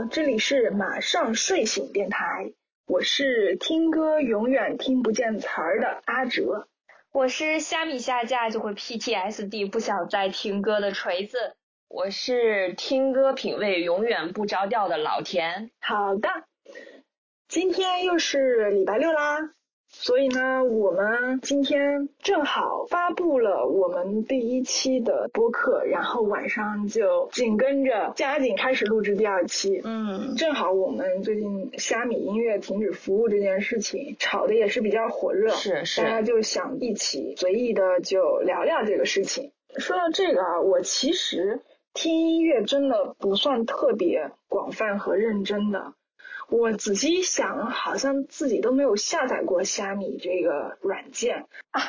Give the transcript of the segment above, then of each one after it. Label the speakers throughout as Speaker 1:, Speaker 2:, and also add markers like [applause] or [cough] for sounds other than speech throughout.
Speaker 1: 好，这里是马上睡醒电台，我是听歌永远听不见词儿的阿哲，
Speaker 2: 我是虾米下架就会 PTSD 不想再听歌的锤子，
Speaker 3: 我是听歌品味永远不着调的老田。
Speaker 1: 好的，今天又是礼拜六啦。所以呢，我们今天正好发布了我们第一期的播客，然后晚上就紧跟着加紧开始录制第二期。
Speaker 2: 嗯，
Speaker 1: 正好我们最近虾米音乐停止服务这件事情炒的也是比较火热，
Speaker 3: 是是，
Speaker 1: 大家就想一起随意的就聊聊这个事情。说到这个啊，我其实听音乐真的不算特别广泛和认真的。我仔细一想，好像自己都没有下载过虾米这个软件
Speaker 2: 啊？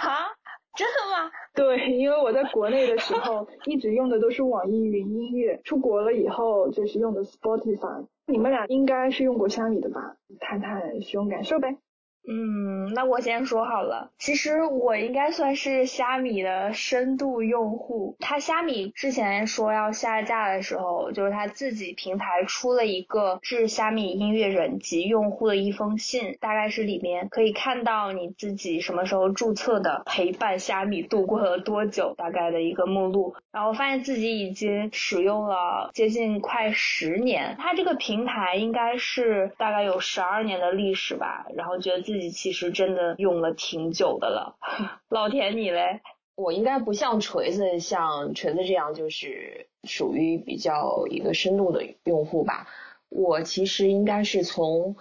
Speaker 2: 真的吗？
Speaker 1: 对，因为我在国内的时候 [laughs] 一直用的都是网易云音乐，出国了以后就是用的 Spotify。你们俩应该是用过虾米的吧？谈谈使用感受呗。
Speaker 2: 嗯，那我先说好了。其实我应该算是虾米的深度用户。他虾米之前说要下架的时候，就是他自己平台出了一个致虾米音乐人及用户的一封信，大概是里面可以看到你自己什么时候注册的，陪伴虾米度过了多久，大概的一个目录。然后发现自己已经使用了接近快十年。他这个平台应该是大概有十二年的历史吧。然后觉得自。自己其实真的用了挺久的了，[laughs] 老田你嘞？
Speaker 3: 我应该不像锤子，像锤子这样就是属于比较一个深度的用户吧。我其实应该是从。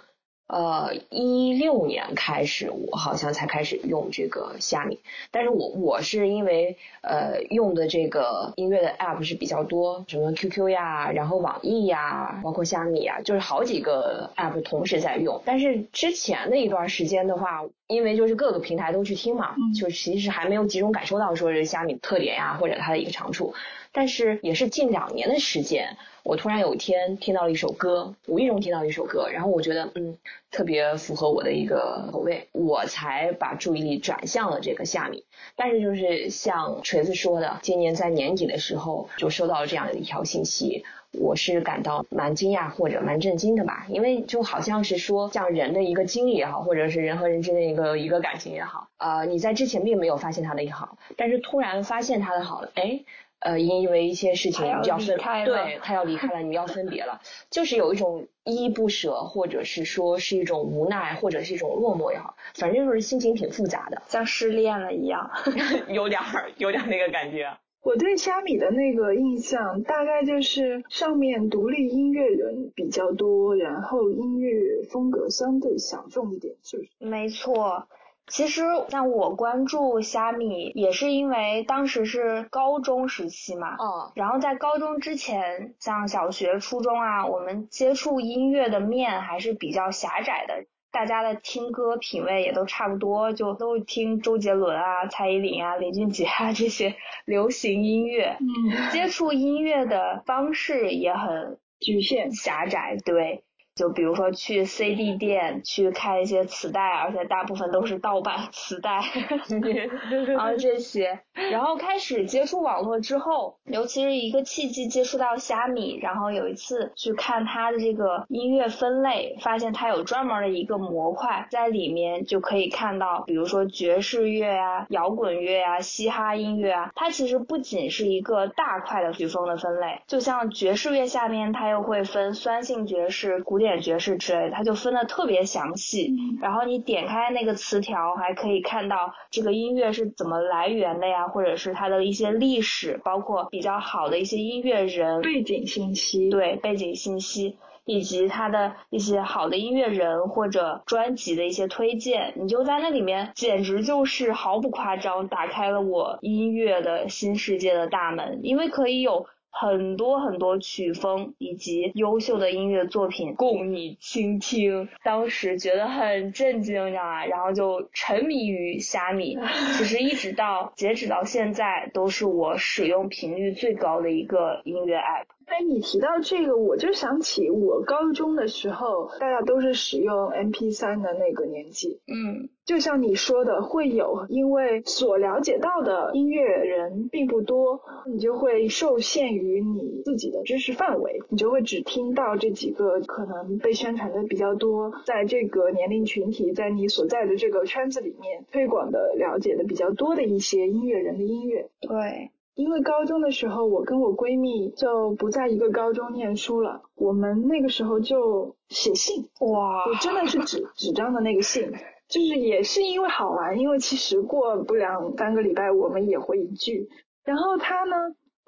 Speaker 3: 呃，一六年开始，我好像才开始用这个虾米，但是我我是因为呃用的这个音乐的 app 是比较多，什么 QQ 呀，然后网易呀，包括虾米呀，就是好几个 app 同时在用。但是之前的一段时间的话，因为就是各个平台都去听嘛，就其实还没有集中感受到说是虾米特点呀，或者它的一个长处。但是也是近两年的时间。我突然有一天听到了一首歌，无意中听到一首歌，然后我觉得嗯特别符合我的一个口味，我才把注意力转向了这个夏米。但是就是像锤子说的，今年在年底的时候就收到了这样一条信息，我是感到蛮惊讶或者蛮震惊的吧，因为就好像是说像人的一个经历也好，或者是人和人之间一个一个感情也好，呃你在之前并没有发现他的好，但是突然发现他的好了，哎。呃，因为一些事情要分开，对他要离开了，你要分别了，就是有一种依依不舍，或者是说是一种无奈，或者是一种落寞也好，反正就是心情挺复杂的，
Speaker 2: 像失恋了一样，[laughs]
Speaker 3: 有点儿，有点那个感觉。
Speaker 1: 我对虾米的那个印象，大概就是上面独立音乐人比较多，然后音乐风格相对小众一点，是不是？
Speaker 2: 没错。其实像我关注虾米，也是因为当时是高中时期嘛。
Speaker 3: 嗯。
Speaker 2: 然后在高中之前，像小学、初中啊，我们接触音乐的面还是比较狭窄的，大家的听歌品味也都差不多，就都听周杰伦啊、蔡依林啊、林俊杰啊这些 [laughs] 流行音乐。
Speaker 1: 嗯。
Speaker 2: 接触音乐的方式也很
Speaker 1: 局限、
Speaker 2: 狭窄，对。就比如说去 CD 店去看一些磁带，而且大部分都是盗版磁带，[laughs] 然后这些，然后开始接触网络之后，尤其是一个契机接触到虾米，然后有一次去看它的这个音乐分类，发现它有专门的一个模块，在里面就可以看到，比如说爵士乐啊、摇滚乐啊、嘻哈音乐啊，它其实不仅是一个大块的曲风的分类，就像爵士乐下面它又会分酸性爵士、古典。爵士之类的，它就分的特别详细。然后你点开那个词条，还可以看到这个音乐是怎么来源的呀，或者是它的一些历史，包括比较好的一些音乐人
Speaker 1: 背景信息。
Speaker 2: 对，背景信息以及它的一些好的音乐人或者专辑的一些推荐，你就在那里面，简直就是毫不夸张，打开了我音乐的新世界的大门，因为可以有。很多很多曲风以及优秀的音乐作品供你倾听，当时觉得很震惊，你知道吗？然后就沉迷于虾米，其实一直到截止到现在，都是我使用频率最高的一个音乐 app。
Speaker 1: 哎，你提到这个，我就想起我高中的时候，大家都是使用 MP 三的那个年纪。
Speaker 2: 嗯，
Speaker 1: 就像你说的，会有因为所了解到的音乐人并不多，你就会受限于你自己的知识范围，你就会只听到这几个可能被宣传的比较多，在这个年龄群体，在你所在的这个圈子里面推广的了解的比较多的一些音乐人的音乐。
Speaker 2: 对。
Speaker 1: 因为高中的时候，我跟我闺蜜就不在一个高中念书了，我们那个时候就写信，
Speaker 2: 哇，
Speaker 1: 就真的是纸纸张的那个信，[laughs] 就是也是因为好玩，因为其实过不两三个礼拜我们也会一句，然后他呢。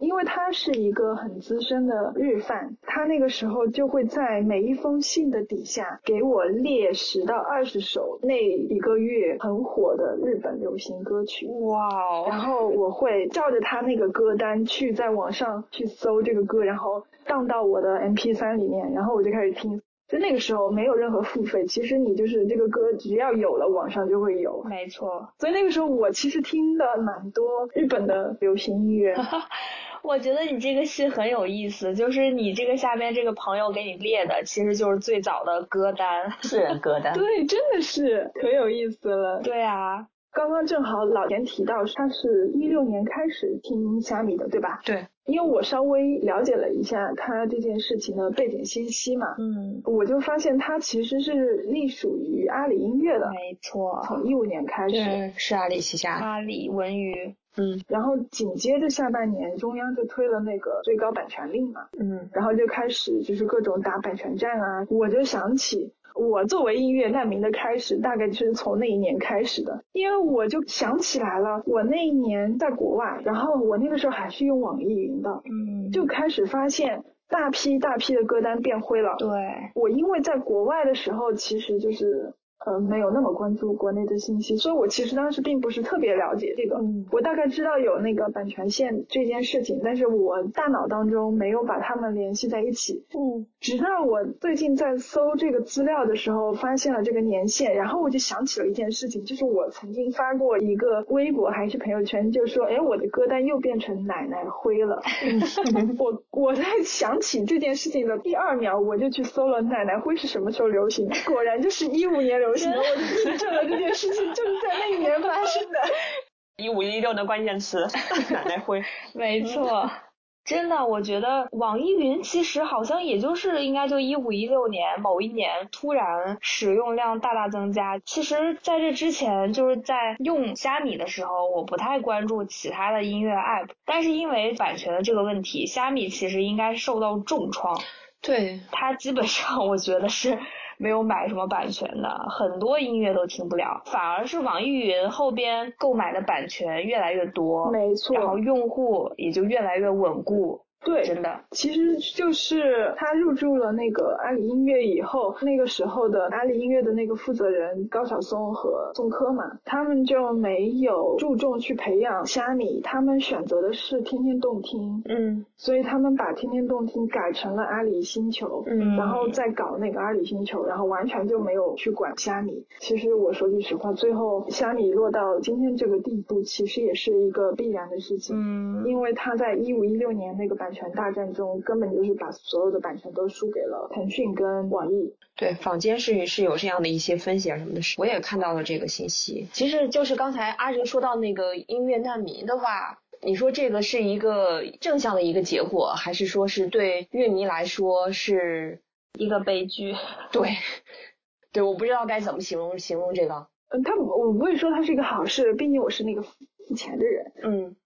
Speaker 1: 因为他是一个很资深的日饭，他那个时候就会在每一封信的底下给我列十到二十首那一个月很火的日本流行歌曲。
Speaker 2: 哇哦！
Speaker 1: 然后我会照着他那个歌单去在网上去搜这个歌，然后荡到我的 MP 三里面，然后我就开始听。就那个时候没有任何付费，其实你就是这个歌只要有了网上就会有。
Speaker 2: 没错。
Speaker 1: 所以那个时候我其实听的蛮多日本的流行音乐。[laughs]
Speaker 2: 我觉得你这个戏很有意思，就是你这个下边这个朋友给你列的，其实就是最早的歌单，
Speaker 3: 是歌单。[laughs]
Speaker 1: 对，真的是可有意思了。
Speaker 2: 对啊，
Speaker 1: 刚刚正好老田提到他是一六年开始听虾米的，对吧？
Speaker 3: 对。
Speaker 1: 因为我稍微了解了一下他这件事情的背景信息嘛，
Speaker 2: 嗯，
Speaker 1: 我就发现他其实是隶属于阿里音乐的，
Speaker 2: 没错，
Speaker 1: 从一五年开始
Speaker 3: 是阿里旗下，
Speaker 2: 阿里文娱。
Speaker 3: 嗯，
Speaker 1: 然后紧接着下半年，中央就推了那个最高版权令嘛，
Speaker 2: 嗯，
Speaker 1: 然后就开始就是各种打版权战啊。我就想起我作为音乐难民的开始，大概就是从那一年开始的，因为我就想起来了，我那一年在国外，然后我那个时候还是用网易云的，
Speaker 2: 嗯，
Speaker 1: 就开始发现大批大批的歌单变灰了。
Speaker 2: 对，
Speaker 1: 我因为在国外的时候，其实就是。呃，没有那么关注国内的信息，所以我其实当时并不是特别了解这个。
Speaker 2: 嗯，
Speaker 1: 我大概知道有那个版权线这件事情，但是我大脑当中没有把它们联系在一起。
Speaker 2: 嗯，
Speaker 1: 直到我最近在搜这个资料的时候，发现了这个年限，然后我就想起了一件事情，就是我曾经发过一个微博还是朋友圈，就说，哎，我的歌单又变成奶奶灰了。[laughs] 我我在想起这件事情的第二秒，我就去搜了奶奶灰是什么时候流行，果然就是一五年流。我就印证了这件事情就是在那一年发生的。[laughs]
Speaker 3: 一五一六的关键词，[laughs] 奶奶灰。[laughs]
Speaker 2: 没错，真的，我觉得网易云其实好像也就是应该就一五一六年某一年突然使用量大大增加。其实在这之前，就是在用虾米的时候，我不太关注其他的音乐 app，但是因为版权的这个问题，虾米其实应该受到重创。
Speaker 3: 对，
Speaker 2: 它基本上我觉得是。没有买什么版权的，很多音乐都听不了，反而是网易云后边购买的版权越来越多，
Speaker 1: 没错，
Speaker 2: 然后用户也就越来越稳固。
Speaker 1: 对，
Speaker 2: 真的，
Speaker 1: 其实就是他入驻了那个阿里音乐以后，那个时候的阿里音乐的那个负责人高晓松和宋柯嘛，他们就没有注重去培养虾米，他们选择的是天天动听，
Speaker 2: 嗯，
Speaker 1: 所以他们把天天动听改成了阿里星球，
Speaker 2: 嗯，
Speaker 1: 然后再搞那个阿里星球，然后完全就没有去管虾米。其实我说句实话，最后虾米落到今天这个地步，其实也是一个必然的事情，
Speaker 2: 嗯，
Speaker 1: 因为他在一五一六年那个版。版权大战中，根本就是把所有的版权都输给了腾讯跟网易。
Speaker 3: 对，坊间是是有这样的一些分析啊什么的，我也看到了这个信息。其实就是刚才阿哲说到那个音乐难民的话，你说这个是一个正向的一个结果，还是说是对乐迷来说是
Speaker 2: 一个悲剧？[laughs]
Speaker 3: 对，对，我不知道该怎么形容形容这个。
Speaker 1: 嗯，他我不会说它是一个好事，毕竟我是那个付钱的人。
Speaker 3: 嗯。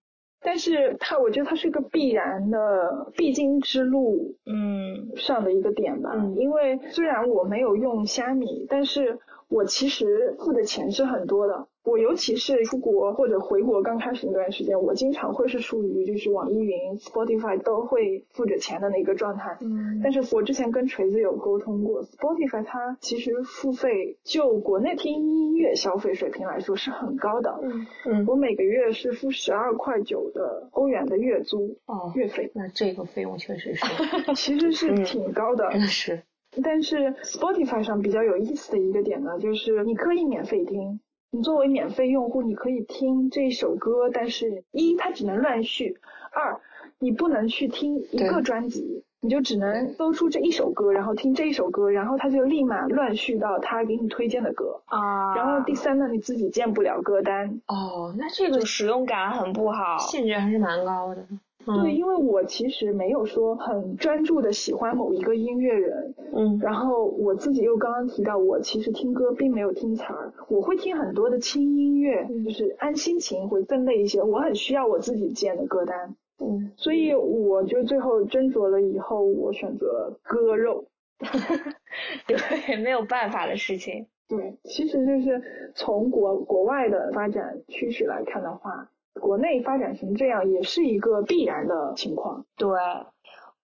Speaker 1: 但是它，我觉得它是一个必然的必经之路，
Speaker 2: 嗯，
Speaker 1: 上的一个点吧。嗯，因为虽然我没有用虾米，但是我其实付的钱是很多的。我尤其是出国或者回国刚开始那段时间，我经常会是属于就是网易云、Spotify 都会付着钱的那个状态。
Speaker 2: 嗯，
Speaker 1: 但是我之前跟锤子有沟通过，Spotify 它其实付费就国内听音乐消费水平来说是很高的。
Speaker 2: 嗯
Speaker 1: 嗯，我每个月是付十二块九的欧元的月租
Speaker 3: 哦，
Speaker 1: 月费。
Speaker 3: 那这个费用确实是，[laughs]
Speaker 1: 其实是挺高的。
Speaker 3: 嗯是。
Speaker 1: 但是 Spotify 上比较有意思的一个点呢，就是你可以免费听。你作为免费用户，你可以听这一首歌，但是一它只能乱序，二你不能去听一个专辑，你就只能搜出这一首歌，然后听这一首歌，然后它就立马乱序到他给你推荐的歌
Speaker 2: 啊。
Speaker 1: 然后第三呢，你自己建不了歌单。
Speaker 3: 哦，那这个
Speaker 2: 使用感很不好，
Speaker 3: 限制还是蛮高的。
Speaker 1: 对，因为我其实没有说很专注的喜欢某一个音乐人，
Speaker 3: 嗯，
Speaker 1: 然后我自己又刚刚提到，我其实听歌并没有听词儿，我会听很多的轻音乐，就是按心情会分类一些，我很需要我自己建的歌单，
Speaker 3: 嗯，
Speaker 1: 所以我就最后斟酌了以后，我选择割肉，[laughs]
Speaker 2: 对，没有办法的事情，
Speaker 1: 对，其实就是从国国外的发展趋势来看的话。国内发展成这样也是一个必然的情况。
Speaker 2: 对，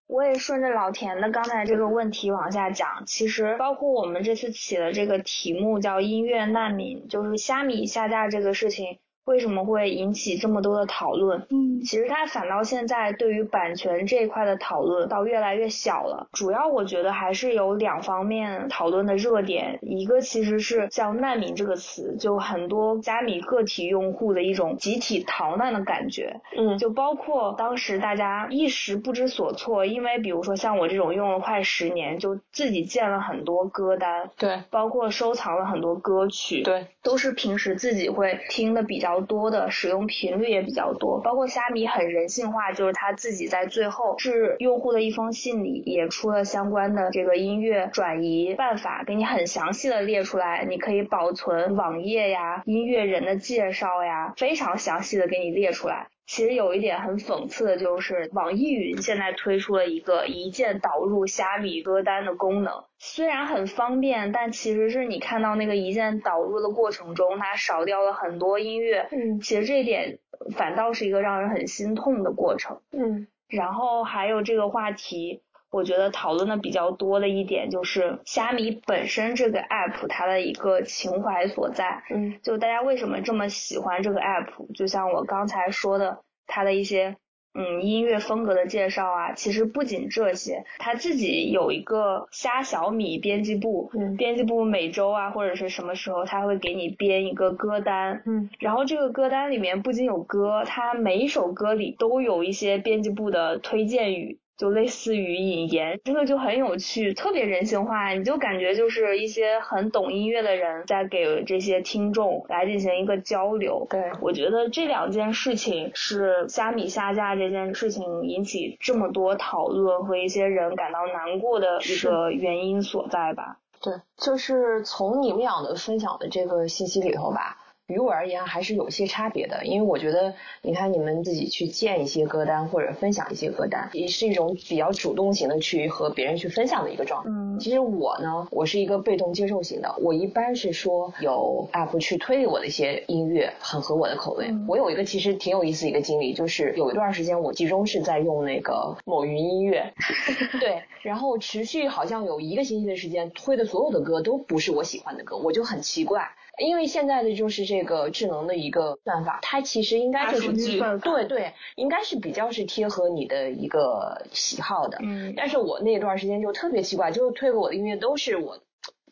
Speaker 2: 我也顺着老田的刚才这个问题往下讲。其实，包括我们这次起的这个题目叫“音乐难民”，就是虾米下架这个事情。为什么会引起这么多的讨论？
Speaker 1: 嗯，
Speaker 2: 其实它反倒现在对于版权这一块的讨论倒越来越小了。主要我觉得还是有两方面讨论的热点，一个其实是像难民这个词，就很多加密个体用户的一种集体逃难的感觉。
Speaker 3: 嗯，
Speaker 2: 就包括当时大家一时不知所措，因为比如说像我这种用了快十年，就自己建了很多歌单，
Speaker 3: 对，
Speaker 2: 包括收藏了很多歌曲，
Speaker 3: 对，
Speaker 2: 都是平时自己会听的比较。较多的使用频率也比较多，包括虾米很人性化，就是他自己在最后致用户的一封信里也出了相关的这个音乐转移办法，给你很详细的列出来，你可以保存网页呀、音乐人的介绍呀，非常详细的给你列出来。其实有一点很讽刺的就是，网易云现在推出了一个一键导入虾米歌单的功能，虽然很方便，但其实是你看到那个一键导入的过程中，它少掉了很多音乐。
Speaker 3: 嗯，
Speaker 2: 其实这一点反倒是一个让人很心痛的过程。
Speaker 3: 嗯，
Speaker 2: 然后还有这个话题。我觉得讨论的比较多的一点就是虾米本身这个 app 它的一个情怀所在，
Speaker 3: 嗯，
Speaker 2: 就大家为什么这么喜欢这个 app？就像我刚才说的，它的一些嗯音乐风格的介绍啊，其实不仅这些，它自己有一个虾小米编辑部，
Speaker 3: 嗯，
Speaker 2: 编辑部每周啊或者是什么时候，它会给你编一个歌单，
Speaker 3: 嗯，
Speaker 2: 然后这个歌单里面不仅有歌，它每一首歌里都有一些编辑部的推荐语。就类似于引言，真的就很有趣，特别人性化，你就感觉就是一些很懂音乐的人在给这些听众来进行一个交流。
Speaker 3: 对，
Speaker 2: 我觉得这两件事情是虾米下架这件事情引起这么多讨论和一些人感到难过的一个原因所在吧。
Speaker 3: 对，就是从你们俩的分享的这个信息里头吧。于我而言还是有些差别的，因为我觉得，你看你们自己去建一些歌单或者分享一些歌单，也是一种比较主动型的去和别人去分享的一个状态。
Speaker 2: 嗯，
Speaker 3: 其实我呢，我是一个被动接受型的，我一般是说有 app 去推给我的一些音乐很合我的口味。我有一个其实挺有意思的一个经历，就是有一段时间我集中是在用那个某云音乐，[laughs] 对，然后持续好像有一个星期的时间，推的所有的歌都不是我喜欢的歌，我就很奇怪。因为现在的就是这个智能的一个算法，它其实应该就是对对，应该是比较是贴合你的一个喜好的。
Speaker 2: 嗯。
Speaker 3: 但是我那段时间就特别奇怪，就是推给我的音乐都是我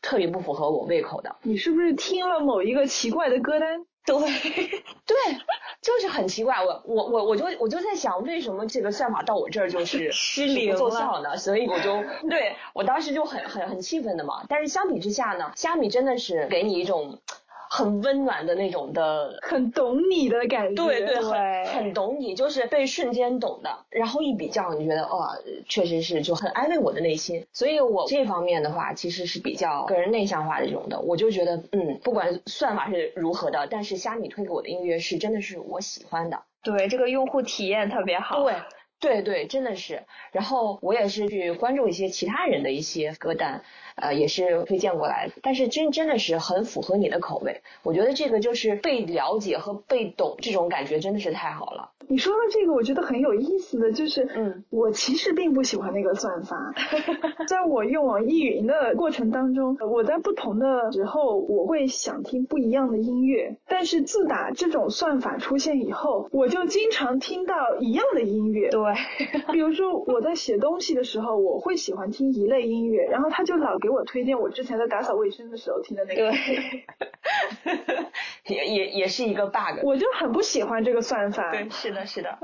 Speaker 3: 特别不符合我胃口的。
Speaker 1: 你是不是听了某一个奇怪的歌单？
Speaker 3: 对对，就是很奇怪。我我我我就我就在想，为什么这个算法到我这儿就 [laughs] 是
Speaker 2: 失灵
Speaker 3: 奏效呢？所以我就 [laughs] 对我当时就很很很气愤的嘛。但是相比之下呢，虾米真的是给你一种。很温暖的那种的，
Speaker 1: 很懂你的感
Speaker 3: 觉，对对，很很懂你，就是被瞬间懂的。然后一比较，你觉得哇，确实是就很安慰我的内心。所以我这方面的话，其实是比较个人内向化的这种的。我就觉得，嗯，不管算法是如何的，但是虾米推给我的音乐是真的是我喜欢的。
Speaker 2: 对，这个用户体验特别好。
Speaker 3: 对。对对，真的是。然后我也是去关注一些其他人的一些歌单，呃，也是推荐过来。但是真真的是很符合你的口味。我觉得这个就是被了解和被懂这种感觉真的是太好了。
Speaker 1: 你说的这个，我觉得很有意思的就是，
Speaker 3: 嗯，
Speaker 1: 我其实并不喜欢那个算法。[laughs] 在我用网易云的过程当中，我在不同的时候，我会想听不一样的音乐。但是自打这种算法出现以后，我就经常听到一样的音乐。
Speaker 2: 对，
Speaker 1: 比如说我在写东西的时候，我会喜欢听一类音乐，然后他就老给我推荐我之前在打扫卫生的时候听的那个。
Speaker 3: 对，[laughs] 也也也是一个 bug。
Speaker 1: 我就很不喜欢这个算法。
Speaker 2: 对，是的。是的，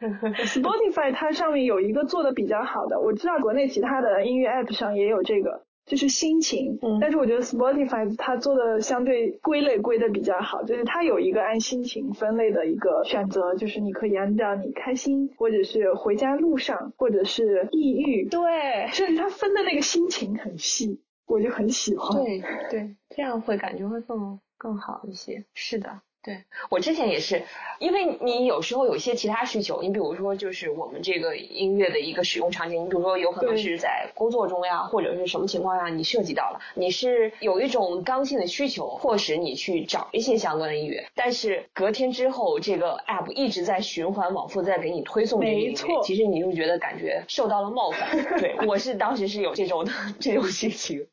Speaker 2: [laughs]
Speaker 1: Spotify 它上面有一个做的比较好的，我知道国内其他的音乐 App 上也有这个，就是心情。
Speaker 3: 嗯
Speaker 1: 但是我觉得 Spotify 它做的相对归类归的比较好，就是它有一个按心情分类的一个选择，就是你可以按照你开心，或者是回家路上，或者是抑郁，
Speaker 2: 对，
Speaker 1: 甚至它分的那个心情很细，我就很喜欢。
Speaker 3: 对对，这样会感觉会更更好一些。是的，对我之前也是，因为你有时候有一些其他需求，你比如说就是我们这个音乐的一个使用场景，你比如说有可能是在工作中呀，或者是什么情况下你涉及到了，你是有一种刚性的需求，迫使你去找一些相关的音乐，但是隔天之后这个 app 一直在循环往复在给你推送这个音乐，
Speaker 1: 没错
Speaker 3: 其实你就觉得感觉受到了冒犯。对 [laughs] 我是当时是有这种的这种心情。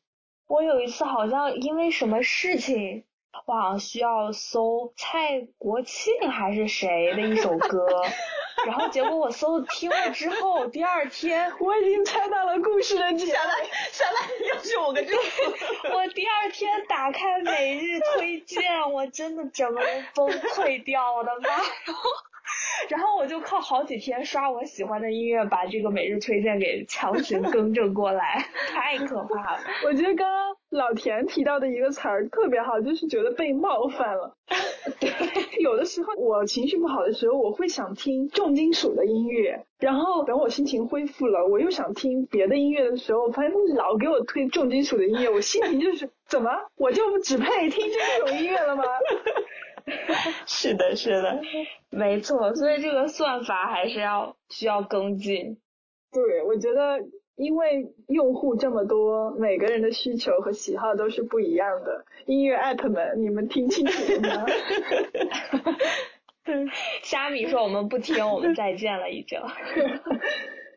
Speaker 2: 我有一次好像因为什么事情，我好像需要搜蔡国庆还是谁的一首歌，[laughs] 然后结果我搜听了之后，第二天
Speaker 1: 我已经猜到了故事的结尾。
Speaker 3: 下来又是我个这 [laughs]
Speaker 2: 我第二天打开每日推荐，我真的整个人崩溃掉，我的妈！然后，然后我就靠好几天刷我喜欢的音乐，把这个每日推荐给强行更正过来，太可怕了。[laughs]
Speaker 1: 我觉得刚刚老田提到的一个词儿特别好，就是觉得被冒犯了。对，[laughs] 有的时候我情绪不好的时候，我会想听重金属的音乐，然后等我心情恢复了，我又想听别的音乐的时候，发现他们老给我推重金属的音乐，我心情就是怎么我就只配听这种音乐了吗？[laughs]
Speaker 3: 是的，是的，
Speaker 2: 没错，所以这个算法还是要需要跟进。
Speaker 1: 对，我觉得因为用户这么多，每个人的需求和喜好都是不一样的。音乐 app 们，你们听清楚了吗？[laughs] [laughs]
Speaker 2: 虾米说我们不听，我们再见了已经。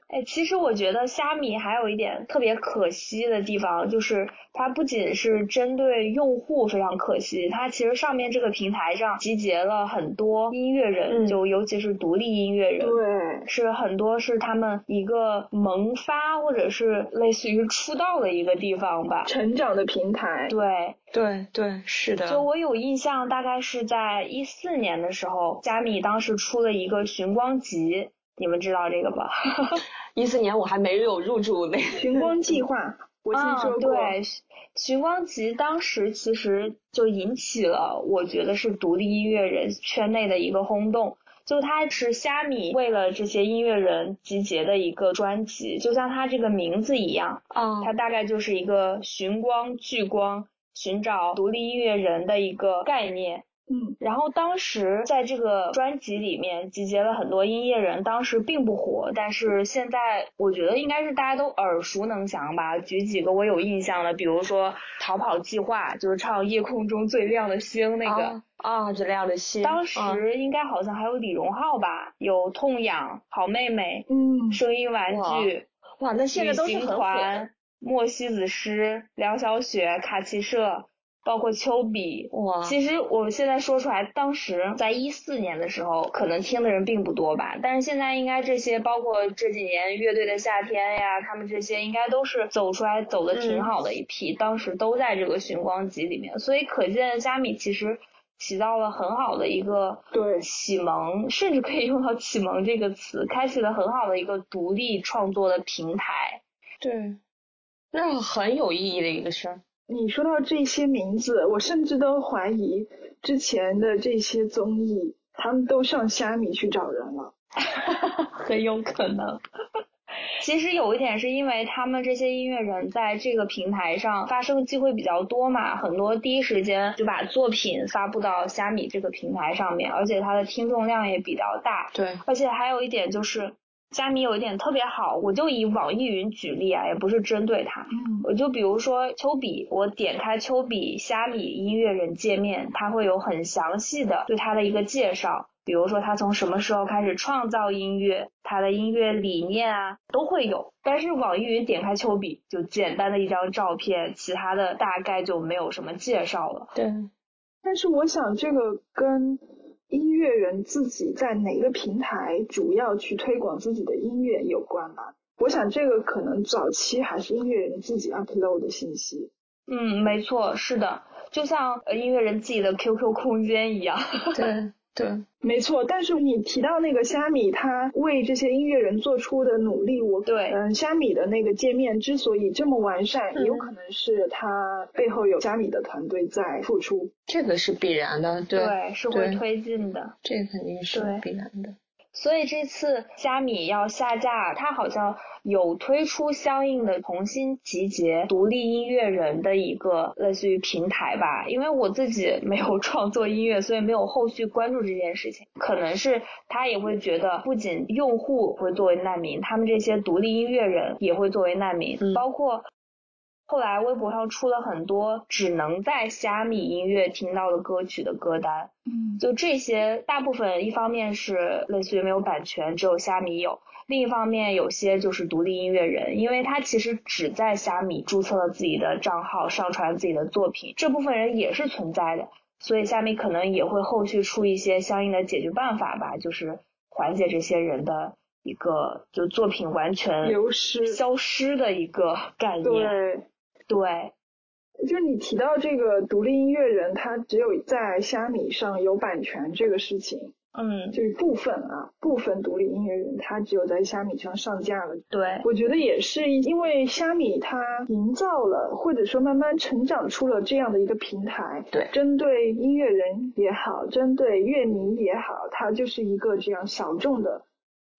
Speaker 2: 哎，其实我觉得虾米还有一点特别可惜的地方，就是它不仅是针对用户非常可惜，它其实上面这个平台上集结了很多音乐人，
Speaker 3: 嗯
Speaker 2: 就尤其是独立音乐人，
Speaker 1: 对，
Speaker 2: 是很多是他们一个萌发或者是类似于出道的一个地方吧。
Speaker 1: 成长的平台。
Speaker 2: 对，
Speaker 3: 对对，是的
Speaker 2: 就我有印象，大概是在一四年的时候，虾米当时出了一个寻光集，你们知道这个吧？[laughs]
Speaker 3: 一四年我还没有入驻那个，[laughs]
Speaker 1: 寻光计划，我听说。
Speaker 2: 对，寻光集当时其实就引起了我觉得是独立音乐人圈内的一个轰动。就它是虾米为了这些音乐人集结的一个专辑，就像它这个名字一样，
Speaker 3: 啊
Speaker 2: 它大概就是一个寻光聚光，寻找独立音乐人的一个概念。
Speaker 1: 嗯，
Speaker 2: 然后当时在这个专辑里面集结了很多音乐人，当时并不火，但是现在我觉得应该是大家都耳熟能详吧。举几个我有印象的，比如说《逃跑计划》，就是唱《夜空中最亮的星》那个，
Speaker 3: 啊啊，这样的戏，
Speaker 2: 当
Speaker 3: 啊
Speaker 2: 时应该好像还有李荣浩吧，有痛痒、好妹妹、
Speaker 1: 嗯，
Speaker 2: 声音玩具、
Speaker 3: 哇，那现在都是很火
Speaker 2: 莫西子诗、梁小雪、卡奇社，包括丘比。
Speaker 3: 哇，
Speaker 2: 其实我现在说出来，当时在一四年的时候，可能听的人并不多吧，但是现在应该这些，包括这几年乐队的夏天呀，他们这些应该都是走出来走的挺好的一批，当时都在这个寻光集里面，所以可见虾米其实起到了很好的一个
Speaker 1: 对
Speaker 2: 启蒙，甚至可以用到启蒙这个词，开启了很好的一个独立创作的平台。
Speaker 3: 对，那很有意义的一个事儿。
Speaker 1: 你说到这些名字，我甚至都怀疑之前的这些综艺，他们都上虾米去找人了。[laughs]
Speaker 2: 很有可能。其实有一点是因为他们这些音乐人在这个平台上发声机会比较多嘛，很多第一时间就把作品发布到虾米这个平台上面，而且它的听众量也比较大。
Speaker 3: 对，
Speaker 2: 而且还有一点就是，虾米有一点特别好，我就以网易云举例啊，也不是针对它，
Speaker 1: 嗯，
Speaker 2: 我就比如说丘比，我点开丘比虾米音乐人界面，它会有很详细的对它的一个介绍，比如说他从什么时候开始创造音乐，他的音乐理念啊都会有。但是网易云点开丘比，就简单的一张照片，其他的大概就没有什么介绍了。
Speaker 3: 对，
Speaker 1: 但是我想这个跟音乐人自己在哪个平台主要去推广自己的音乐有关吧。我想这个可能早期还是音乐人自己 upload 的信息。
Speaker 2: 嗯，没错，是的，就像呃音乐人自己的 QQ 空间一样。
Speaker 3: 对，对，
Speaker 1: 没错。但是你提到那个虾米，他为这些音乐人做出的努力，我
Speaker 2: 对，
Speaker 1: 嗯，虾米的那个界面之所以这么完善，
Speaker 2: 嗯
Speaker 1: 有可能是它背后有虾米的团队在付出。
Speaker 3: 这个是必然的，对，
Speaker 2: 对，是会推进的。
Speaker 3: 这肯定是
Speaker 2: 对
Speaker 3: 必然的。
Speaker 2: 所以这次虾米要下架，它好像有推出相应的重新集结独立音乐人的一个类似于平台吧。因为我自己没有 [laughs] 创作音乐，所以没有后续关注这件事情。可能是他也会觉得，不仅用户会作为难民，他们这些独立音乐人也会作为难民，
Speaker 3: 嗯
Speaker 2: 包括。后来微博上出了很多只能在虾米音乐听到的歌曲的歌单，
Speaker 1: 嗯，
Speaker 2: 就这些，大部分一方面是类似于没有版权，只有虾米有；另一方面，有些就是独立音乐人，因为他其实只在虾米注册了自己的账号，上传自己的作品，这部分人也是存在的，所以虾米可能也会后续出一些相应的解决办法吧，就是缓解这些人的一个就作品完全
Speaker 1: 流失。
Speaker 2: 消失的一个概念。
Speaker 1: 对，
Speaker 2: 对，
Speaker 1: 就你提到这个独立音乐人，他只有在虾米上有版权这个事情，
Speaker 2: 嗯，
Speaker 1: 就是部分啊，部分独立音乐人他只有在虾米上上架了。
Speaker 2: 对，
Speaker 1: 我觉得也是因为虾米它营造了，或者说慢慢成长出了这样的一个平台，
Speaker 3: 对。
Speaker 1: 针对音乐人也好，针对乐迷也好，它就是一个这样小众的，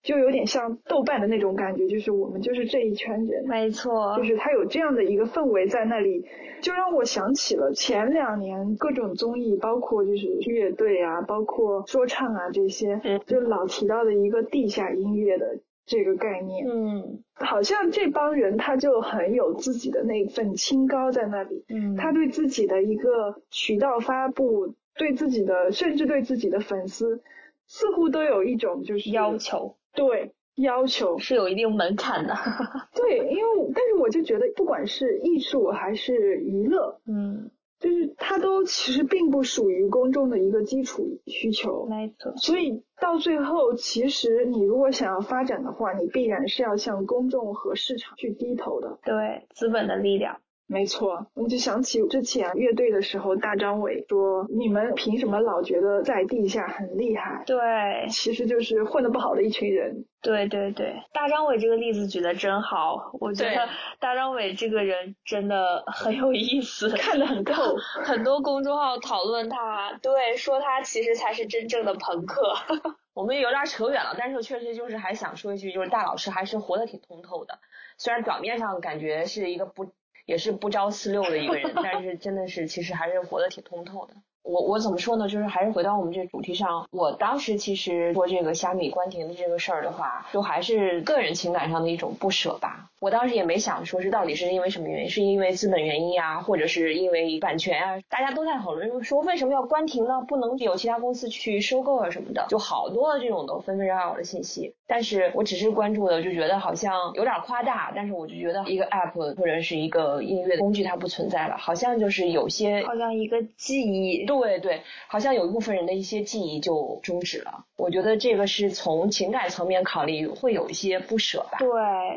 Speaker 1: 就有点像豆瓣的那种感觉，就是我们就是这一圈人，
Speaker 2: 没错，
Speaker 1: 就是它有这样的一个氛围在那里，就让我想起了前两年各种综艺，包括就是乐队啊，包括说唱啊这些，
Speaker 2: 嗯。
Speaker 1: 就老提到的一个地下音乐的这个概念。
Speaker 2: 嗯。
Speaker 1: 好像这帮人他就很有自己的那份清高在那里，
Speaker 2: 嗯，
Speaker 1: 他对自己的一个渠道发布，对自己的甚至对自己的粉丝，似乎都有一种就是
Speaker 2: 要求
Speaker 1: 对要求，
Speaker 2: 是有一定门槛的。[laughs]
Speaker 1: 对，因为但是我就觉得，不管是艺术还是娱乐，
Speaker 2: 嗯，
Speaker 1: 就是它都其实并不属于公众的一个基础需求，
Speaker 2: 没错。
Speaker 1: 所以到最后，其实你如果想要发展的话，你必然是要向公众和市场去低头的。
Speaker 2: 对，资本的力量。
Speaker 1: 没错，我就想起之前乐队的时候，大张伟说：“你们凭什么老觉得在地下很厉害？
Speaker 2: 对，
Speaker 1: 其实就是混得不好的一群人。
Speaker 2: 对对对，大张伟这个例子举得真好，我觉得大张伟这个人真的很有意思，[laughs]
Speaker 1: 看得很透。[laughs]
Speaker 2: 很多公众号讨论他，对，说他其实才是真正的朋克。[laughs]
Speaker 3: 我们有点扯远了，但是确实就是还想说一句，就是大老师还是活得挺通透的，虽然表面上感觉是一个不也是不着四六的一个人，但是真的是其实还是活得挺通透的。我我怎么说呢？就是还是回到我们这主题上，我当时其实说这个虾米关停的这个事儿的话，就还是个人情感上的一种不舍吧。我当时也没想说是到底是因为什么原因，是因为资本原因啊，或者是因为版权啊，大家都在讨论说为什么要关停呢？不能有其他公司去收购啊什么的，就好多的这种都纷纷扰扰的信息。但是我只是关注的，就觉得好像有点夸大，但是我就觉得一个 app 或者是一个音乐工具它不存在了，好像就是有些
Speaker 2: 好像一个记忆。
Speaker 3: 对对对，好像有一部分人的一些记忆就终止了。我觉得这个是从情感层面考虑，会有一些不舍吧。
Speaker 2: 对，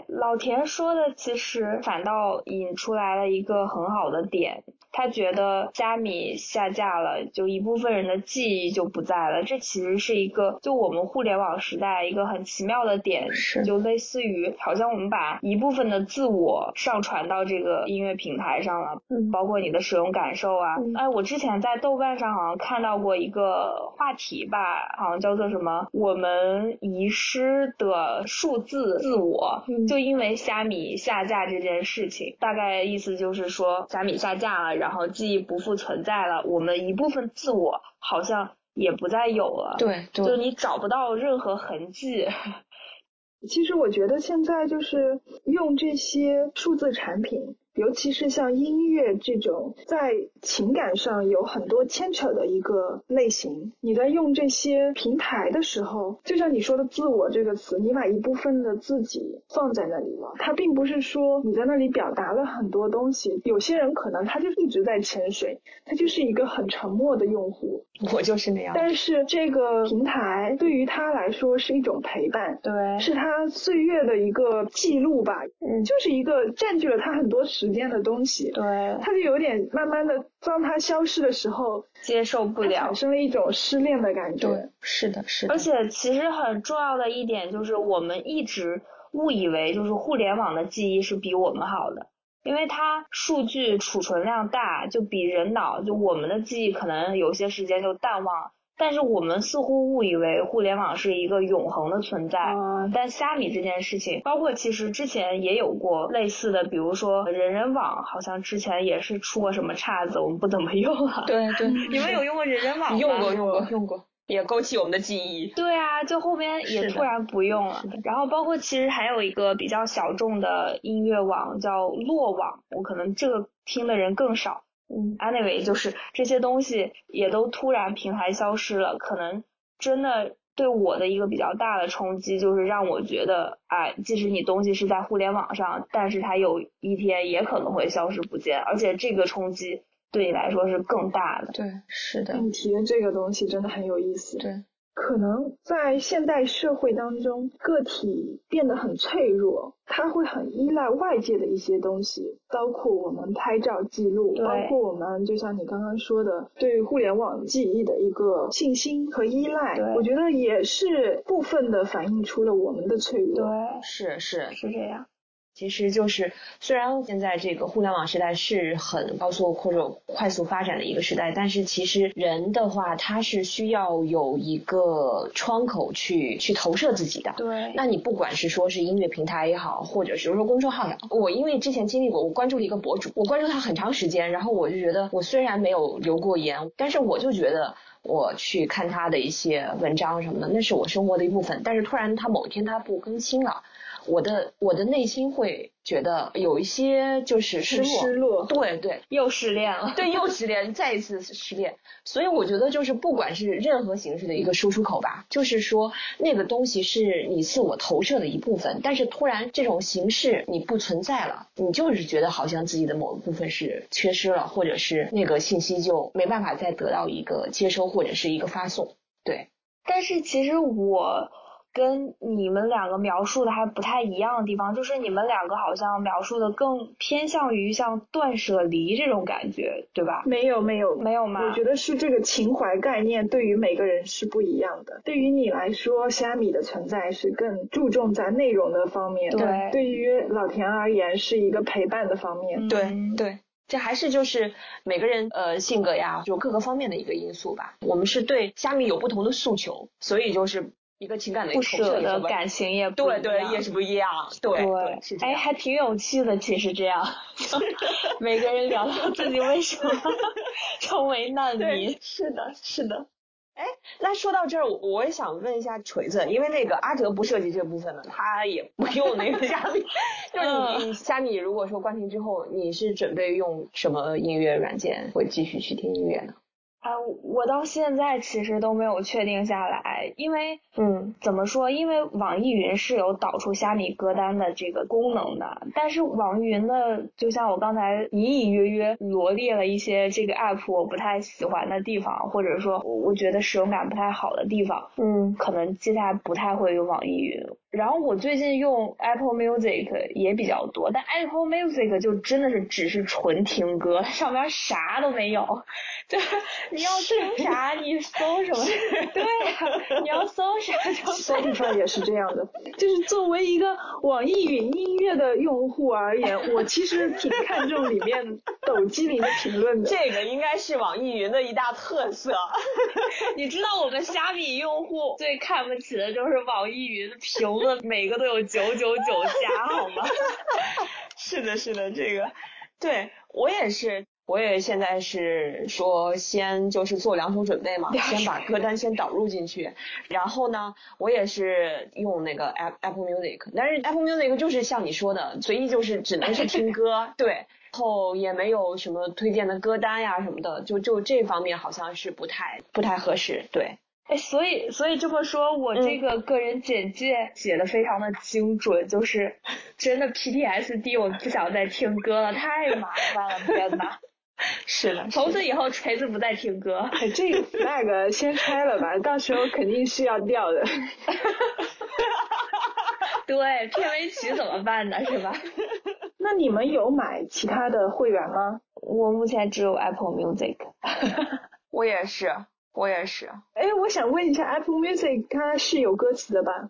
Speaker 2: 老田说的其实反倒引出来了一个很好的点，他觉得虾米下架了，就一部分人的记忆就不在了。这其实是一个就我们互联网时代一个很奇妙的点，
Speaker 3: 是
Speaker 2: 就类似于好像我们把一部分的自我上传到这个音乐平台上了，
Speaker 1: 嗯
Speaker 2: 包括你的使用感受啊。
Speaker 1: 嗯
Speaker 2: 哎，我之前在豆瓣上好像看到过一个话题吧，好像叫做什么“我们遗失的数字自我”，
Speaker 1: 嗯
Speaker 2: 就因为虾米下架这件事情，大概意思就是说虾米下架了，然后记忆不复存在了，我们一部分自我好像也不再有了，
Speaker 3: 对
Speaker 2: 就你找不到任何痕迹。
Speaker 1: 其实我觉得现在就是用这些数字产品，尤其是像音乐这种在情感上有很多牵扯的一个类型，你在用这些平台的时候，就像你说的“自我”这个词，你把一部分的自己放在那里了。它并不是说你在那里表达了很多东西，有些人可能他就一直在潜水，他就是一个很沉默的用户。
Speaker 3: 我就是那样。
Speaker 1: 但是这个平台对于他来说是一种陪伴，
Speaker 2: 对，
Speaker 1: 是他岁月的一个记录吧，
Speaker 2: 嗯
Speaker 1: 就是一个占据了他很多时时间的东西，
Speaker 2: 对，
Speaker 1: 他就有点慢慢的，当他消失的时候，
Speaker 2: 接受不了，
Speaker 1: 产生了一种失恋的感觉。
Speaker 3: 对，是的，是的。
Speaker 2: 而且其实很重要的一点就是，我们一直误以为就是互联网的记忆是比我们好的，因为它数据储存量大，就比人脑，就我们的记忆可能有些时间就淡忘。但是我们似乎误以为互联网是一个永恒的存在，但虾米这件事情，包括其实之前也有过类似的，比如说人人网，好像之前也是出过什么岔子，我们不怎么用了。
Speaker 3: 对对，[laughs]
Speaker 2: 你们有用过人人网吗？
Speaker 3: 用过用过用过，也勾起我们的记忆。
Speaker 2: 对啊，就后边也突然不用了。然后包括其实还有一个比较小众的音乐网叫落网，我可能这个听的人更少。嗯，anyway，就是这些东西也都突然平台消失了，可能真的对我的一个比较大的冲击，就是让我觉得，哎，即使你东西是在互联网上，但是它有一天也可能会消失不见，而且这个冲击对你来说是更大的。
Speaker 3: 对，是的。
Speaker 1: 你提的这个东西真的很有意思。
Speaker 3: 对。
Speaker 1: 可能在现代社会当中，个体变得很脆弱，他会很依赖外界的一些东西，包括我们拍照记录，包括我们就像你刚刚说的，对互联网记忆的一个信心和依赖，我觉得也是部分的反映出了我们的脆弱。
Speaker 2: 对，
Speaker 3: 是是
Speaker 2: 是这样。
Speaker 3: 其实就是，虽然现在这个互联网时代是很高速或者快速发展的一个时代，但是其实人的话，他是需要有一个窗口去去投射自己的。
Speaker 2: 对。
Speaker 3: 那你不管是说是音乐平台也好，或者是说公众号也好，我因为之前经历过，我关注了一个博主，我关注他很长时间，然后我就觉得，我虽然没有留过言，但是我就觉得我去看他的一些文章什么的，那是我生活的一部分。但是突然他某一天他不更新了。我的我的内心会觉得有一些就是失落，
Speaker 1: 失落，
Speaker 3: 对对，
Speaker 2: 又失恋了，
Speaker 3: 对，又失恋，再一次失恋。所以我觉得就是不管是任何形式的一个输出口吧，就是说那个东西是你自我投射的一部分，但是突然这种形式你不存在了，你就是觉得好像自己的某一部分是缺失了，或者是那个信息就没办法再得到一个接收或者是一个发送。对，
Speaker 2: 但是其实我。跟你们两个描述的还不太一样的地方，就是你们两个好像描述的更偏向于像断舍离这种感觉，对吧？
Speaker 1: 没有没有
Speaker 2: 没有吗？
Speaker 1: 我觉得是这个情怀概念对于每个人是不一样的。对于你来说，虾米的存在是更注重在内容的方面，
Speaker 2: 对。
Speaker 1: 对于老田而言，是一个陪伴的方面。
Speaker 3: 对对，这还是就是每个人呃性格呀，就各个方面的一个因素吧。我们是对虾米有不同的诉求，所以就是。一个情感的
Speaker 2: 不舍的感情也
Speaker 3: 对对也是不一样，对对是
Speaker 2: 哎还挺有趣的，其实这样，[laughs] 每个人聊聊自己为什么 [laughs] 成为难民，
Speaker 3: 是的是的，哎那说到这儿，我也想问一下锤子，因为那个阿哲不涉及这部分的，他也不用那个虾米，[laughs] 就是你虾米如果说关停之后，你是准备用什么音乐软件会继续去听音乐呢？
Speaker 2: 啊，我到现在其实都没有确定下来，因为，
Speaker 3: 嗯，
Speaker 2: 怎么说？因为网易云是有导出虾米歌单的这个功能的，但是网易云的，就像我刚才隐隐约约罗列了一些这个 app 我不太喜欢的地方，或者说我觉得使用感不太好的地方，
Speaker 3: 嗯，
Speaker 2: 可能接下来不太会用网易云。然后我最近用 Apple Music 也比较多，但 Apple Music 就真的是只是纯听歌，[laughs] 上边啥都没有。[laughs] 就是你要听啥，你搜什么？[laughs] 对呀，你要搜啥就搜。
Speaker 1: Spotify 也是这样的，就是作为一个网易云音乐的用户而言，我其实挺看重里面抖机灵的评论的。
Speaker 3: 这个应该是网易云的一大特色。
Speaker 2: 你知道我们虾米用户最看不起的就是网易云的评。每个都有九九九加，好吗？[laughs]
Speaker 3: 是的，是的，这个，对我也是，我也现在是说先就是做两手准备嘛，先把歌单先导入进去，然后呢，我也是用那个 Apple Music，但是 Apple Music 就是像你说的，随意就是只能是听歌，对，然后也没有什么推荐的歌单呀什么的，就就这方面好像是不太不太合适，对。
Speaker 2: 哎，所以所以这么说，我这个个人简介写的非常的精准，就是真的 PTSD，我不想再听歌了，太麻烦了，天呐。[laughs]
Speaker 3: 是的，
Speaker 2: 从此以后锤子不再听歌。
Speaker 1: 这个 flag 先拆了吧，到时候肯定是要掉的。[laughs]
Speaker 2: 对，片尾曲怎么办呢？是吧？[laughs]
Speaker 1: 那你们有买其他的会员吗？
Speaker 2: 我目前只有 Apple Music。
Speaker 3: 我也是，我也是。
Speaker 1: 哎，我想问一下，Apple Music 它是有歌词的吧？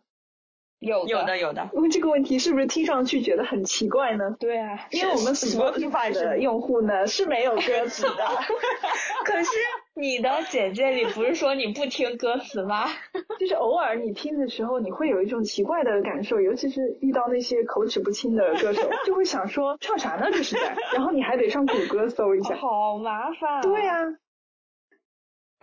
Speaker 2: 有
Speaker 3: 有的有的。
Speaker 1: 问这个问题是不是听上去觉得很奇怪呢？
Speaker 2: 对啊，
Speaker 1: 因为我们 Spotify 的用户呢是没有歌词的。[laughs]
Speaker 2: 可是你的简介里不是说你不听歌词吗？[laughs]
Speaker 1: 就是偶尔你听的时候，你会有一种奇怪的感受，尤其是遇到那些口齿不清的歌手，就会想说唱啥呢这是在，然后你还得上谷歌搜一下。
Speaker 2: 好麻烦。
Speaker 1: 对呀。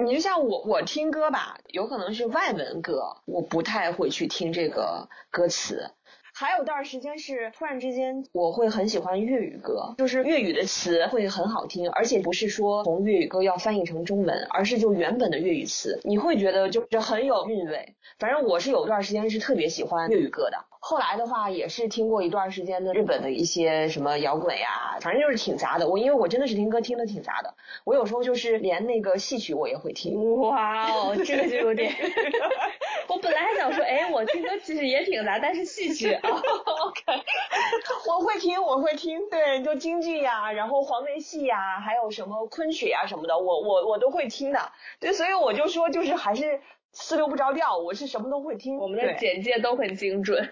Speaker 3: 你就像我，我听歌吧，有可能是外文歌，我不太会去听这个歌词。还有段时间是突然之间，我会很喜欢粤语歌，就是粤语的词会很好听，而且不是说从粤语歌要翻译成中文，而是就原本的粤语词，你会觉得就是很有韵味。反正我是有段时间是特别喜欢粤语歌的。后来的话也是听过一段时间的日本的一些什么摇滚呀，反正就是挺杂的。我因为我真的是听歌听的挺杂的，我有时候就是连那个戏曲我也会听。
Speaker 2: 哇哦，这个就有点。[laughs] 我本来还想说，哎，我听歌其实也挺杂，但是戏曲啊，[laughs] OK，
Speaker 3: 我会听，我会听，对，就京剧呀，然后黄梅戏呀，还有什么昆曲呀什么的，我我我都会听的。对，所以我就说，就是还是四六不着调，我是什么都会听。
Speaker 2: 我们的简介都很精准。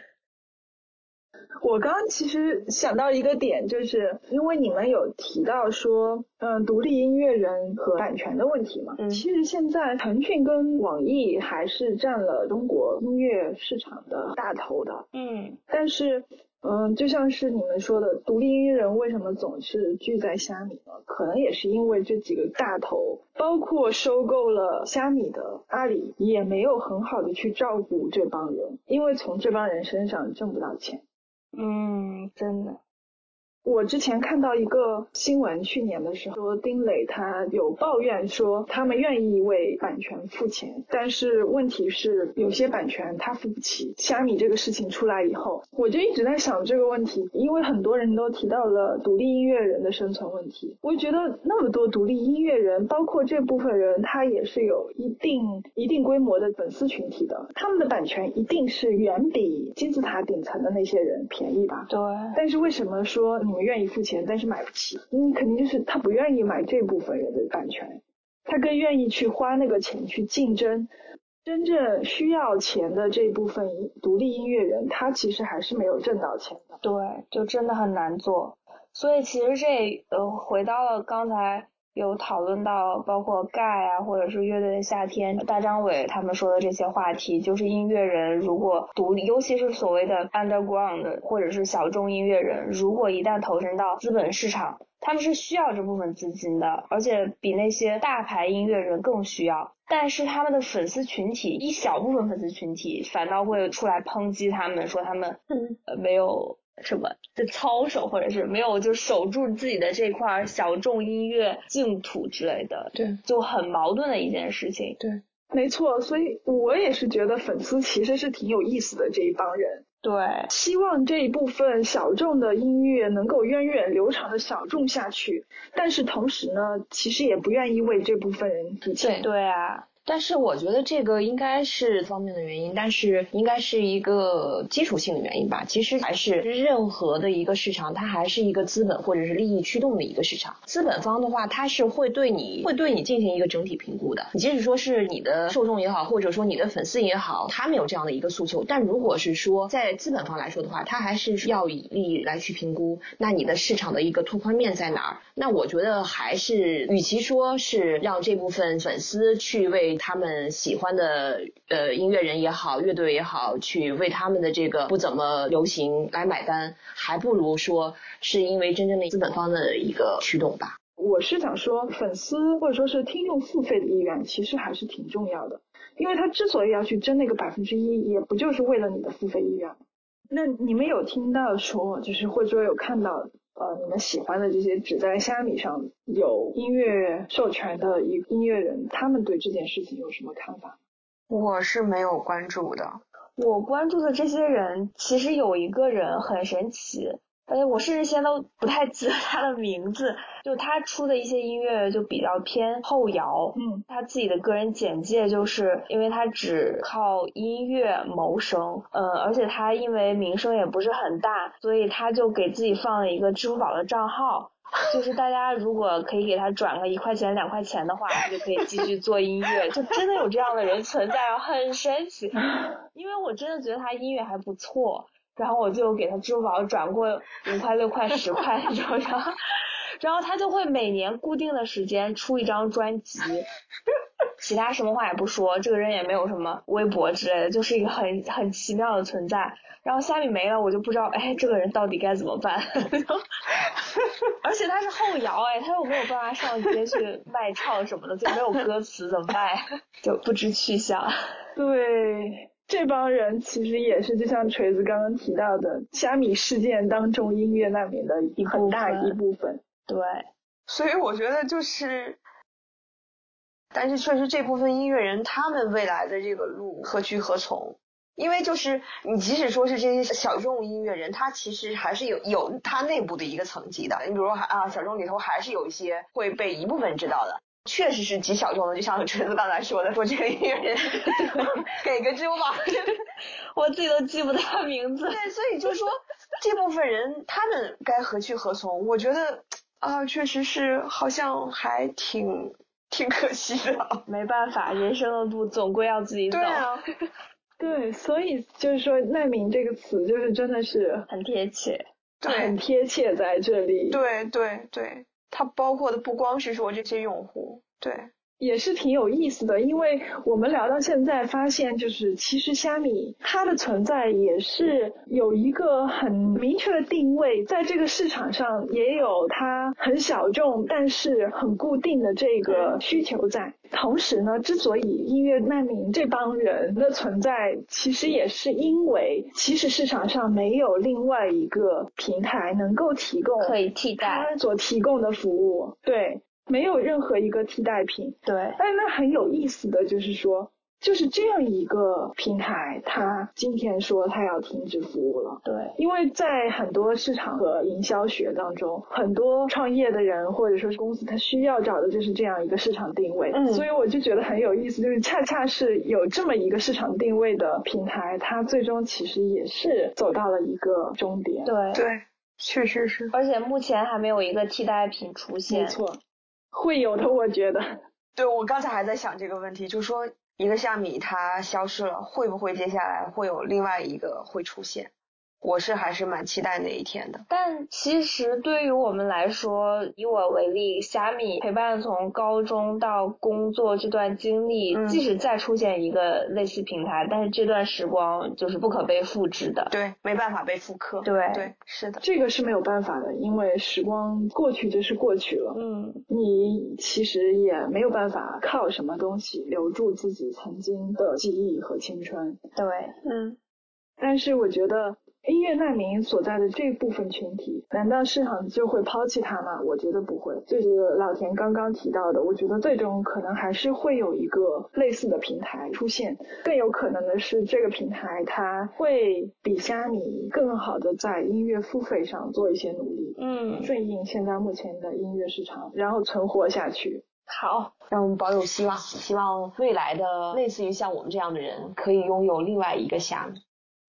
Speaker 1: 我刚刚其实想到一个点，就是因为你们有提到说，嗯，独立音乐人和版权的问题嘛。嗯。其实现在腾讯跟网易还是占了中国音乐市场的大头的。
Speaker 2: 嗯。
Speaker 1: 但是，嗯，就像是你们说的，独立音乐人为什么总是聚在虾米呢？可能也是因为这几个大头，包括收购了虾米的阿里，也没有很好的去照顾这帮人，因为从这帮人身上挣不到钱。
Speaker 2: 嗯，真的。
Speaker 1: 我之前看到一个新闻，去年的时候说丁磊他有抱怨说他们愿意为版权付钱，但是问题是有些版权他付不起。虾米这个事情出来以后，我就一直在想这个问题，因为很多人都提到了独立音乐人的生存问题。我觉得那么多独立音乐人，包括这部分人，他也是有一定一定规模的粉丝群体的，他们的版权一定是远比金字塔顶层的那些人便宜吧？
Speaker 2: 对。
Speaker 1: 但是为什么说你？愿意付钱，但是买不起。嗯，肯定就是他不愿意买这部分人的版权，他更愿意去花那个钱去竞争真正需要钱的这部分独立音乐人，他其实还是没有挣到钱的。
Speaker 2: 对，就真的很难做。所以其实这呃，回到了刚才。有讨论到包括盖啊，或者是乐队的夏天，大张伟他们说的这些话题，就是音乐人如果独立，尤其是所谓的 underground 或者是小众音乐人，如果一旦投身到资本市场，他们是需要这部分资金的，而且比那些大牌音乐人更需要。但是他们的粉丝群体，一小部分粉丝群体反倒会出来抨击他们，说他们呃没有。什么的操守，或者是没有就守住自己的这块小众音乐净土之类的，
Speaker 1: 对，
Speaker 2: 就很矛盾的一件事情。
Speaker 1: 对，没错，所以我也是觉得粉丝其实是挺有意思的这一帮人。
Speaker 2: 对，
Speaker 1: 希望这一部分小众的音乐能够源远流长的小众下去，但是同时呢，其实也不愿意为这部分人付钱。
Speaker 2: 对啊。
Speaker 3: 但是我觉得这个应该是方面的原因，但是应该是一个基础性的原因吧。其实还是任何的一个市场，它还是一个资本或者是利益驱动的一个市场。资本方的话，它是会对你会对你进行一个整体评估的。即使说是你的受众也好，或者说你的粉丝也好，他们有这样的一个诉求，但如果是说在资本方来说的话，他还是要以利益来去评估。那你的市场的一个拓宽面在哪儿？那我觉得还是与其说是让这部分粉丝去为他们喜欢的呃音乐人也好，乐队也好，去为他们的这个不怎么流行来买单，还不如说是因为真正的资本方的一个驱动吧。
Speaker 1: 我是想说，粉丝或者说是听众付费的意愿其实还是挺重要的，因为他之所以要去争那个百分之一，也不就是为了你的付费意愿那你们有听到说，就是或者说有看到？呃，你们喜欢的这些只在虾米上有音乐授权的一音乐人，他们对这件事情有什么看法？
Speaker 3: 我是没有关注的。
Speaker 2: 我关注的这些人，其实有一个人很神奇，而且我甚至现在都不太记得他的名字。就他出的一些音乐就比较偏后摇，
Speaker 1: 嗯，
Speaker 2: 他自己的个人简介就是因为他只靠音乐谋生，呃，而且他因为名声也不是很大，所以他就给自己放了一个支付宝的账号，就是大家如果可以给他转个一块钱两块钱的话，他就可以继续做音乐，就真的有这样的人存在，很神奇，[laughs] 因为我真的觉得他音乐还不错。然后我就给他支付宝转过五块、六块、十块那种，然后，[laughs] 然后他就会每年固定的时间出一张专辑，[laughs] 其他什么话也不说，这个人也没有什么微博之类的，就是一个很很奇妙的存在。然后虾米没了，我就不知道，哎，这个人到底该怎么办？[laughs] 而且他是后摇，哎，他又没有办法上街去卖唱什么的，就没有歌词怎么办？就不知去向。
Speaker 1: 对。这帮人其实也是，就像锤子刚刚提到的，虾米事件当中音乐难民的一很大一部分。
Speaker 2: 对，
Speaker 3: 所以我觉得就是，但是确实这部分音乐人他们未来的这个路何去何从？因为就是你即使说是这些小众音乐人，他其实还是有有他内部的一个层级的。你比如说啊，小众里头还是有一些会被一部分人知道的。确实是极小众的，就像锤子刚才说的，说这个音乐人 [laughs] 给个支付宝，
Speaker 2: 我自己都记不得名字。
Speaker 3: 对，所以就说 [laughs] 这部分人他们该何去何从？我觉得啊，确实是好像还挺挺可惜的。
Speaker 2: 没办法，人生的路总归要自己走。
Speaker 3: 对啊，[laughs]
Speaker 1: 对，所以就是说“难民”这个词就是真的是
Speaker 2: 很贴切，
Speaker 3: 对，
Speaker 1: 很贴切在这里。
Speaker 3: 对对对。它包括的不光是说这些用户，对，
Speaker 1: 也是挺有意思的。因为我们聊到现在，发现就是其实虾米它的存在也是有一个很明确的定位，在这个市场上也有它很小众但是很固定的这个需求在。同时呢，之所以音乐难民这帮人的存在，其实也是因为其实市场上没有另外一个平台能够提供
Speaker 2: 可以替代
Speaker 1: 它所提供的服务，对，没有任何一个替代品，
Speaker 2: 对。
Speaker 1: 但那很有意思的就是说。就是这样一个平台，它今天说它要停止服务了。
Speaker 2: 对，
Speaker 1: 因为在很多市场和营销学当中，很多创业的人或者说是公司，它需要找的就是这样一个市场定位。
Speaker 2: 嗯，
Speaker 1: 所以我就觉得很有意思，就是恰恰是有这么一个市场定位的平台，它最终其实也是走到了一个终点。
Speaker 2: 对
Speaker 3: 对，确实是。
Speaker 2: 而且目前还没有一个替代品出现。
Speaker 1: 没错，会有的，我觉得。
Speaker 3: 对，我刚才还在想这个问题，就说。一个像米它消失了，会不会接下来会有另外一个会出现？我是还是蛮期待那一天的，
Speaker 2: 但其实对于我们来说，以我为例，虾米陪伴从高中到工作这段经历，即使再出现一个类似平台，但是这段时光就是不可被复制的，
Speaker 3: 对，没办法被复刻，
Speaker 2: 对
Speaker 3: 对，是的，
Speaker 1: 这个是没有办法的，因为时光过去就是过去了，
Speaker 2: 嗯，
Speaker 1: 你其实也没有办法靠什么东西留住自己曾经的记忆和青春，
Speaker 2: 对，
Speaker 3: 嗯，
Speaker 1: 但是我觉得。音乐难民所在的这部分群体，难道市场就会抛弃他吗？我觉得不会。就是老田刚刚提到的，我觉得最终可能还是会有一个类似的平台出现。更有可能的是，这个平台它会比虾米更好的在音乐付费上做一些努力，
Speaker 2: 嗯，
Speaker 1: 顺应现在目前的音乐市场，然后存活下去。
Speaker 2: 好，
Speaker 3: 让我们保有希望，希望未来的类似于像我们这样的人，可以拥有另外一个虾米。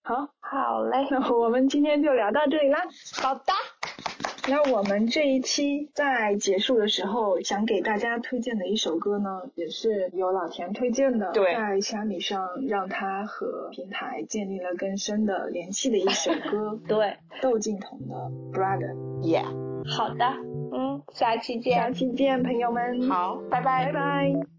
Speaker 1: 好，
Speaker 2: 好嘞，[laughs]
Speaker 1: 那我们今天就聊到这里啦。
Speaker 2: 好的，
Speaker 1: 那我们这一期在结束的时候，想给大家推荐的一首歌呢，也是由老田推荐的，
Speaker 3: 对，
Speaker 1: 在虾米上让他和平台建立了更深的联系的一首歌，[laughs]
Speaker 2: 对，
Speaker 1: 窦靖童的 Brother，Yeah，
Speaker 2: 好的，嗯，下期见，
Speaker 1: 下期见，朋友们，
Speaker 3: 好，拜拜，
Speaker 1: 拜拜。